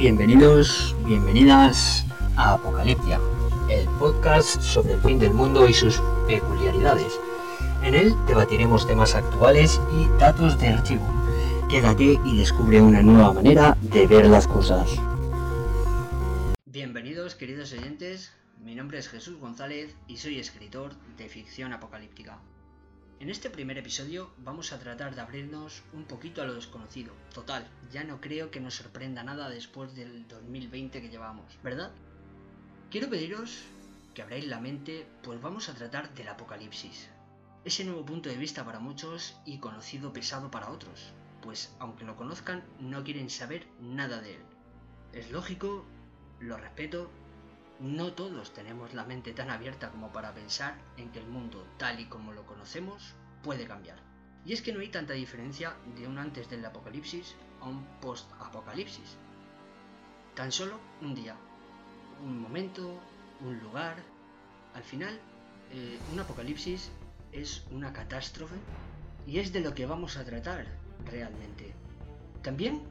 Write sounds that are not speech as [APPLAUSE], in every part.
Bienvenidos, bienvenidas a Apocaliptia, el podcast sobre el fin del mundo y sus peculiaridades. En él debatiremos temas actuales y datos de archivo. Quédate y descubre una nueva manera de ver las cosas. Bienvenidos, queridos oyentes. Mi nombre es Jesús González y soy escritor de ficción apocalíptica. En este primer episodio vamos a tratar de abrirnos un poquito a lo desconocido. Total, ya no creo que nos sorprenda nada después del 2020 que llevamos, ¿verdad? Quiero pediros que abráis la mente, pues vamos a tratar del apocalipsis. Ese nuevo punto de vista para muchos y conocido pesado para otros, pues aunque lo conozcan no quieren saber nada de él. Es lógico, lo respeto, no todos tenemos la mente tan abierta como para pensar en que el mundo tal y como lo conocemos puede cambiar. Y es que no hay tanta diferencia de un antes del apocalipsis a un post-apocalipsis. Tan solo un día, un momento, un lugar. Al final, eh, un apocalipsis es una catástrofe y es de lo que vamos a tratar realmente. También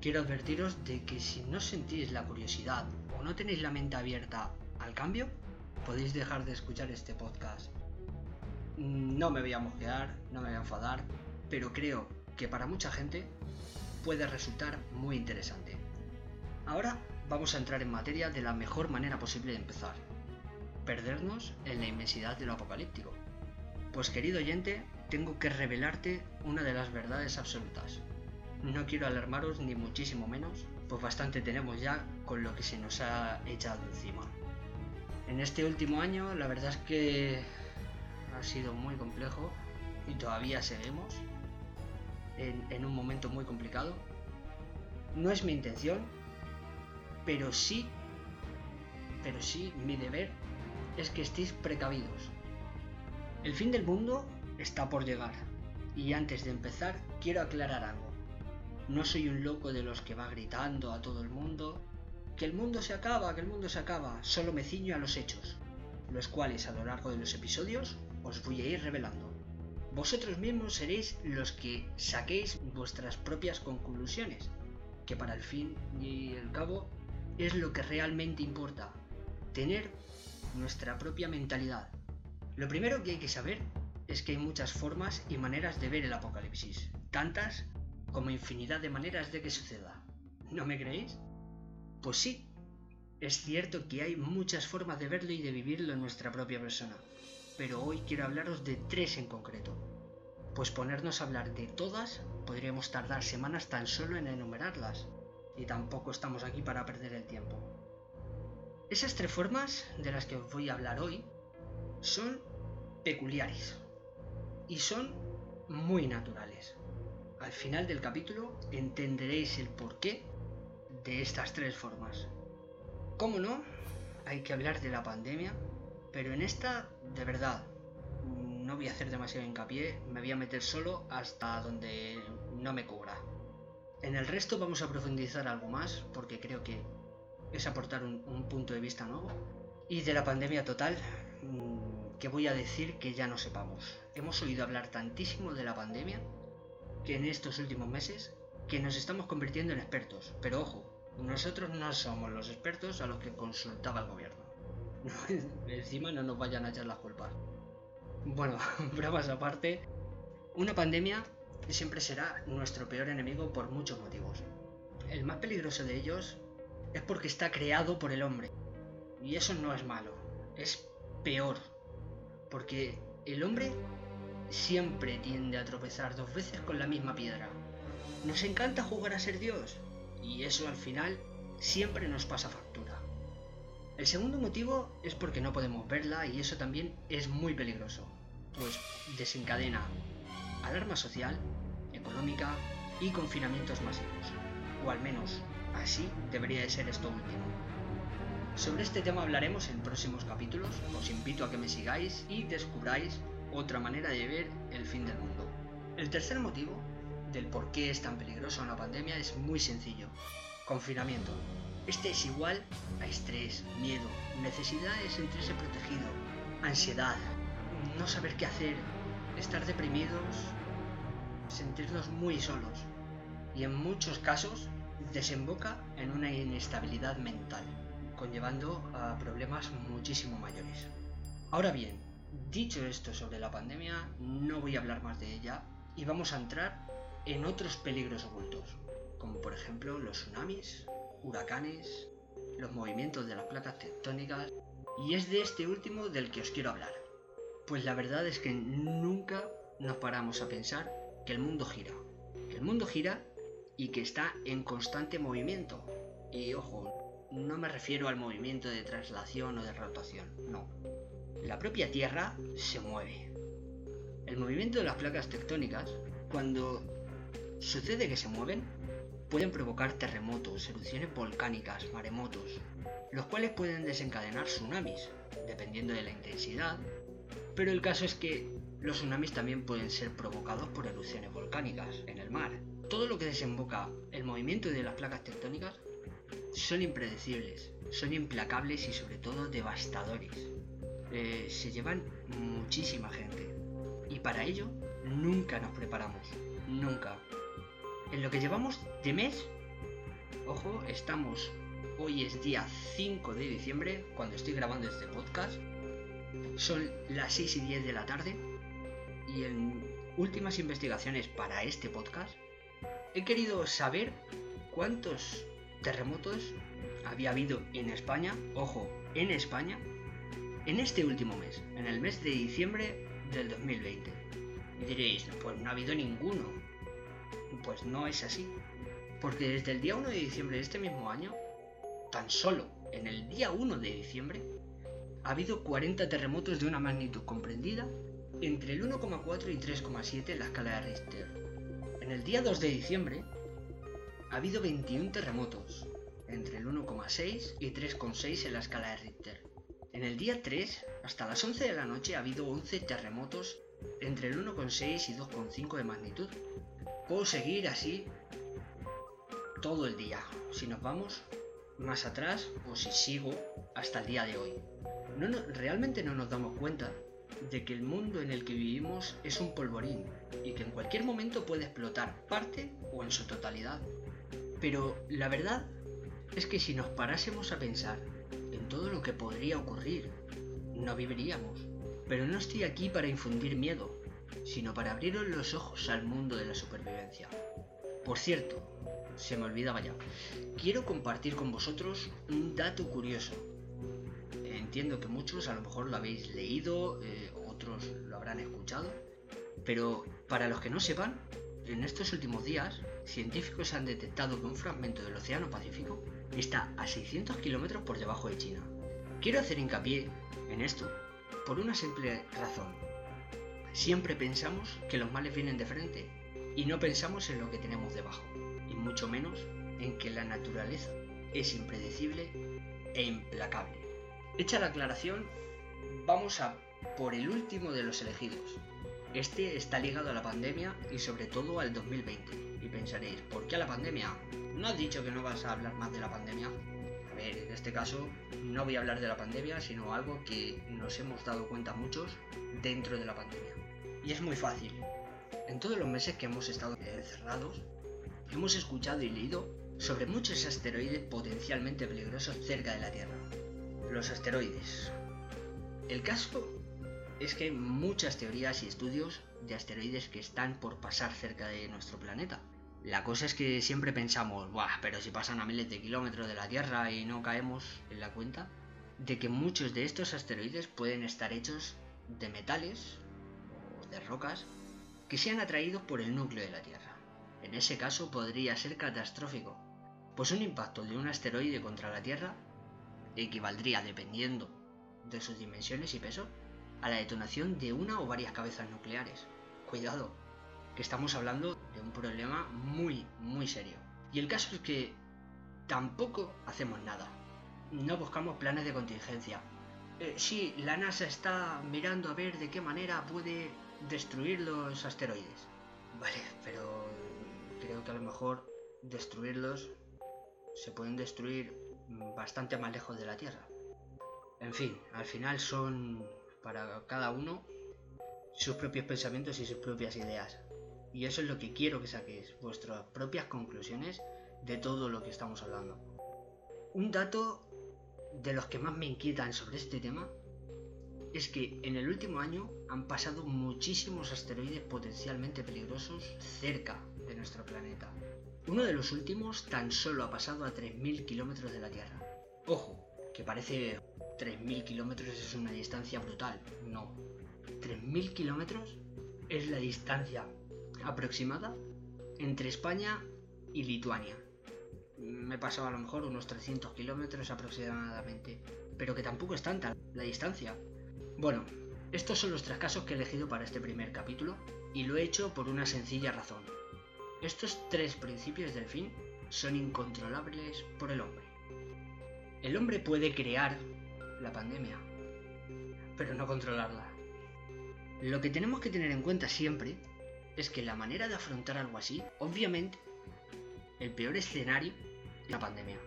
quiero advertiros de que si no sentís la curiosidad no tenéis la mente abierta al cambio, podéis dejar de escuchar este podcast. No me voy a mojear, no me voy a enfadar, pero creo que para mucha gente puede resultar muy interesante. Ahora vamos a entrar en materia de la mejor manera posible de empezar. Perdernos en la inmensidad de lo apocalíptico. Pues querido oyente, tengo que revelarte una de las verdades absolutas. No quiero alarmaros ni muchísimo menos, pues bastante tenemos ya con lo que se nos ha echado encima. En este último año la verdad es que ha sido muy complejo y todavía seguimos en, un momento muy complicado. No es mi intención, pero sí, pero sí mi deber es que estéis precavidos. El fin del mundo está por llegar y antes de empezar quiero aclarar algo. No soy un loco de los que va gritando a todo el mundo que el mundo se acaba, que el mundo se acaba. Solo me ciño a los hechos, los cuales a lo largo de los episodios os voy a ir revelando. Vosotros mismos seréis los que saquéis vuestras propias conclusiones, que para el fin y el cabo es lo que realmente importa, tener nuestra propia mentalidad. Lo primero que hay que saber es que hay muchas formas y maneras de ver el apocalipsis, tantas como infinidad de maneras de que suceda. ¿No me creéis? Pues sí, es cierto que hay muchas formas de verlo y de vivirlo en nuestra propia persona, pero hoy quiero hablaros de tres en concreto. Pues ponernos a hablar de todas podríamos tardar semanas tan solo en enumerarlas, y tampoco estamos aquí para perder el tiempo. Esas tres formas de las que os voy a hablar hoy son peculiares y son muy naturales. Al final del capítulo entenderéis el porqué de estas tres formas. ¿Cómo no? Hay que hablar de la pandemia, pero en esta, de verdad, no voy a hacer demasiado hincapié, me voy a meter solo hasta donde no me cubra. En el resto vamos a profundizar algo más, porque creo que es aportar un, un punto de vista nuevo. Y de la pandemia total, mm, que voy a decir que ya no sepamos. Hemos oído hablar tantísimo de la pandemia que en estos últimos meses que nos estamos convirtiendo en expertos. Pero ojo, nosotros no somos los expertos a los que consultaba el gobierno. [LAUGHS] Encima no nos vayan a echar las culpas. Bueno, [LAUGHS] bromas aparte, una pandemia siempre será nuestro peor enemigo por muchos motivos. El más peligroso de ellos es porque está creado por el hombre. Y eso no es malo, es peor. Porque el hombre siempre tiende a tropezar dos veces con la misma piedra. Nos encanta jugar a ser Dios y eso al final siempre nos pasa factura. El segundo motivo es porque no podemos verla y eso también es muy peligroso, pues desencadena alarma social, económica y confinamientos masivos, o al menos así debería de ser esto último. Sobre este tema hablaremos en próximos capítulos, os invito a que me sigáis y descubráis otra manera de ver el fin del mundo. El tercer motivo del por qué es tan peligrosa una pandemia es muy sencillo. Confinamiento. Este es igual a estrés, miedo, necesidad de sentirse protegido, ansiedad, no saber qué hacer, estar deprimidos, sentirnos muy solos y en muchos casos desemboca en una inestabilidad mental, conllevando a problemas muchísimo mayores. Ahora bien, dicho esto sobre la pandemia, no voy a hablar más de ella y vamos a entrar en otros peligros ocultos, como por ejemplo los tsunamis, huracanes, los movimientos de las placas tectónicas, y es de este último del que os quiero hablar. Pues la verdad es que nunca nos paramos a pensar que el mundo gira. Que el mundo gira y que está en constante movimiento. Y ojo, no me refiero al movimiento de traslación o de rotación, no. La propia Tierra se mueve. El movimiento de las placas tectónicas, cuando sucede que se mueven, pueden provocar terremotos, erupciones volcánicas, maremotos, los cuales pueden desencadenar tsunamis, dependiendo de la intensidad, pero el caso es que los tsunamis también pueden ser provocados por erupciones volcánicas en el mar. Todo lo que desemboca el movimiento de las placas tectónicas son impredecibles, son implacables y sobre todo devastadores. Eh, se llevan muchísima gente. Y para ello nunca nos preparamos, nunca. En lo que llevamos de mes, ojo, estamos, hoy es día 5 de diciembre, cuando estoy grabando este podcast, son las 6 y 10 de la tarde. Y en últimas investigaciones para este podcast he querido saber cuántos terremotos había habido en España, ojo, en España, en este último mes, en el mes de diciembre del 2020. Y diréis, pues no ha habido ninguno. Pues no es así. Porque desde el día 1 de diciembre de este mismo año, tan solo en el día 1 de diciembre, ha habido 40 terremotos de una magnitud comprendida entre el 1,4 y 3,7 en la escala de Richter. En el día 2 de diciembre ha habido 21 terremotos entre el 1,6 y 3,6 en la escala de Richter. En el día 3, hasta las 11 de la noche, ha habido 11 terremotos entre el 1,6 y 2,5 de magnitud. Puedo seguir así todo el día, si nos vamos más atrás o si sigo hasta el día de hoy no, realmente no nos damos cuenta de que el mundo en el que vivimos es un polvorín y que en cualquier momento puede explotar parte o en su totalidad. Pero la verdad es que si nos parásemos a pensar en todo lo que podría ocurrir, no viviríamos. Pero no estoy aquí para infundir miedo, sino para abriros los ojos al mundo de la supervivencia. Por cierto, se me olvidaba ya, quiero compartir con vosotros un dato curioso entiendo que muchos a lo mejor lo habéis leído, eh, otros lo habrán escuchado, pero para los que no sepan, en estos últimos días, científicos han detectado que un fragmento del Océano Pacífico está a 600 kilómetros por debajo de China. Quiero hacer hincapié en esto por una simple razón. Siempre pensamos que los males vienen de frente y no pensamos en lo que tenemos debajo, y mucho menos en que la naturaleza es impredecible e implacable. Hecha la aclaración, vamos a por el último de los elegidos. Este está ligado a la pandemia y sobre todo al 2020. Y pensaréis, ¿por qué a la pandemia? ¿No has dicho que no vas a hablar más de la pandemia? A ver, en este caso no voy a hablar de la pandemia, sino algo que nos hemos dado cuenta muchos dentro de la pandemia. Y es muy fácil. En todos los meses que hemos estado encerrados, hemos escuchado y leído sobre muchos asteroides potencialmente peligrosos cerca de la Tierra los asteroides. El caso es que hay muchas teorías y estudios de asteroides que están por pasar cerca de nuestro planeta. La cosa es que siempre pensamos, Buah, pero si pasan a miles de kilómetros de la Tierra y no caemos en la cuenta de que muchos de estos asteroides pueden estar hechos de metales o de rocas que sean atraídos por el núcleo de la Tierra. En ese caso podría ser catastrófico, pues un impacto de un asteroide contra la Tierra equivaldría, dependiendo de sus dimensiones y peso, a la detonación de una o varias cabezas nucleares. Cuidado, que estamos hablando de un problema muy, muy serio. Y el caso es que tampoco hacemos nada. No buscamos planes de contingencia. Eh, sí, la NASA está mirando a ver de qué manera puede destruir los asteroides. Vale, pero creo que a lo mejor destruirlos se pueden destruir bastante más lejos de la Tierra. En fin, al final son para cada uno sus propios pensamientos y sus propias ideas. Y eso es lo que quiero que saquéis, vuestras propias conclusiones de todo lo que estamos hablando. Un dato de los que más me inquietan sobre este tema es que en el último año han pasado muchísimos asteroides potencialmente peligrosos cerca de nuestro planeta. Uno de los últimos tan solo ha pasado a 3.000 kilómetros de la Tierra. Ojo, que parece 3.000 kilómetros es una distancia brutal. No. 3.000 kilómetros es la distancia aproximada entre España y Lituania. Me he pasado a lo mejor unos 300 kilómetros aproximadamente, pero que tampoco es tanta la distancia. Bueno, estos son los tres casos que he elegido para este primer capítulo y lo he hecho por una sencilla razón. Estos tres principios del fin son incontrolables por el hombre. El hombre puede crear la pandemia, pero no controlarla. Lo que tenemos que tener en cuenta siempre es que la manera de afrontar algo así, obviamente, el peor escenario es la pandemia.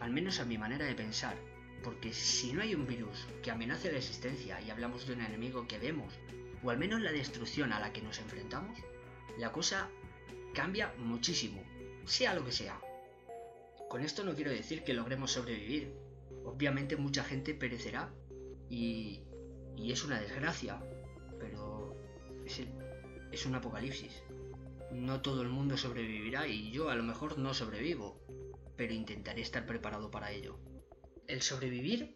Al menos a mi manera de pensar. Porque si no hay un virus que amenace la existencia y hablamos de un enemigo que vemos, o al menos la destrucción a la que nos enfrentamos, la cosa cambia muchísimo, sea lo que sea. Con esto no quiero decir que logremos sobrevivir. Obviamente mucha gente perecerá y, es una desgracia, pero es, es un apocalipsis. No todo el mundo sobrevivirá y yo a lo mejor no sobrevivo, pero intentaré estar preparado para ello. El sobrevivir,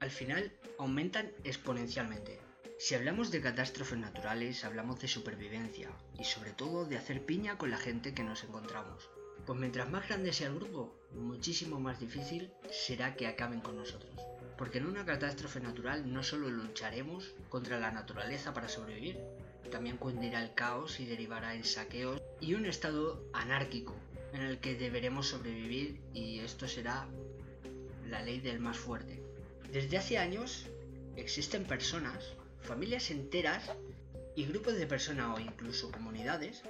al final, aumentan exponencialmente. Si hablamos de catástrofes naturales, hablamos de supervivencia y sobre todo de hacer piña con la gente que nos encontramos. Pues mientras más grande sea el grupo, muchísimo más difícil será que acaben con nosotros. Porque en una catástrofe natural no solo lucharemos contra la naturaleza para sobrevivir, también cundirá el caos y derivará en saqueos y un estado anárquico en el que deberemos sobrevivir y esto será la ley del más fuerte. Desde hace años existen personas, familias enteras y grupos de personas o incluso comunidades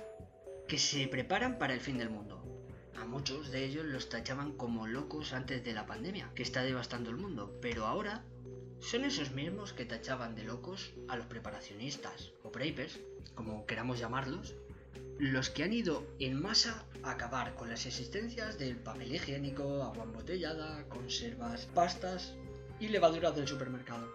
que se preparan para el fin del mundo. A muchos de ellos los tachaban como locos antes de la pandemia, que está devastando el mundo, pero ahora son esos mismos que tachaban de locos a los preparacionistas o prepers, como queramos llamarlos, los que han ido en masa a acabar con las existencias del papel higiénico, agua embotellada, conservas, pastas y levaduras del supermercado.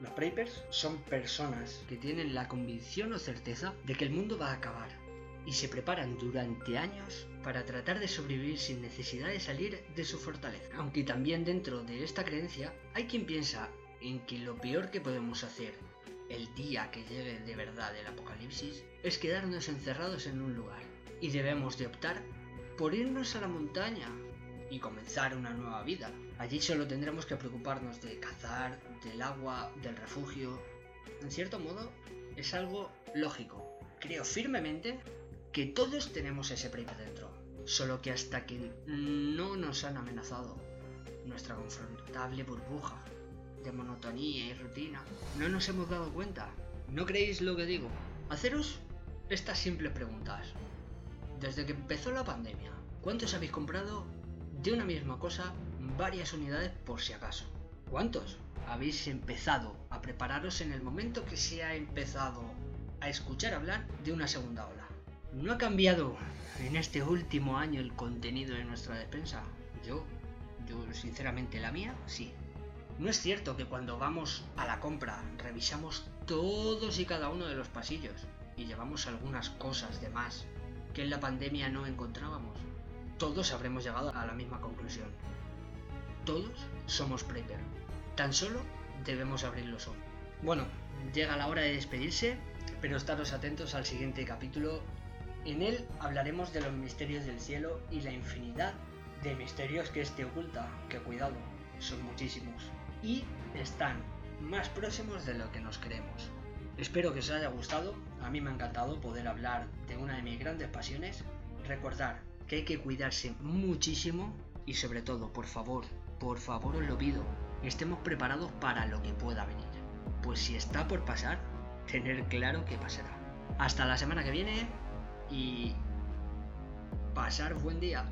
Los prepers son personas que tienen la convicción o certeza de que el mundo va a acabar y se preparan durante años para tratar de sobrevivir sin necesidad de salir de su fortaleza. Aunque también dentro de esta creencia hay quien piensa en que lo peor que podemos hacer el día que llegue de verdad el apocalipsis es quedarnos encerrados en un lugar y debemos de optar por irnos a la montaña y comenzar una nueva vida. Allí solo tendremos que preocuparnos de cazar, del agua, del refugio. En cierto modo, es algo lógico. Creo firmemente que todos tenemos ese premio dentro, solo que hasta que no nos han amenazado nuestra confrontable burbuja de monotonía y rutina, no nos hemos dado cuenta. ¿No creéis lo que digo? Haceros estas simples preguntas. Desde que empezó la pandemia, ¿cuántos habéis comprado de una misma cosa varias unidades por si acaso? ¿Cuántos habéis empezado a prepararos en el momento que se ha empezado a escuchar hablar de una segunda ola? ¿No ha cambiado en este último año el contenido de nuestra despensa? Yo, yo sinceramente la mía, sí. No es cierto que cuando vamos a la compra revisamos todos y cada uno de los pasillos y llevamos algunas cosas de más que en la pandemia no encontrábamos. Todos habremos llegado a la misma conclusión. Todos somos prepper. Tan solo debemos abrir los ojos. Bueno, llega la hora de despedirse, pero estaros atentos al siguiente capítulo en él hablaremos de los misterios del cielo y la infinidad de misterios que este oculta, que cuidado, son muchísimos. Y están más próximos de lo que nos creemos. Espero que os haya gustado, a mí me ha encantado poder hablar de una de mis grandes pasiones. Recordar que hay que cuidarse muchísimo y sobre todo, por favor, por favor os lo pido, estemos preparados para lo que pueda venir. Pues si está por pasar, tener claro que pasará. Hasta la semana que viene y pasar buen día.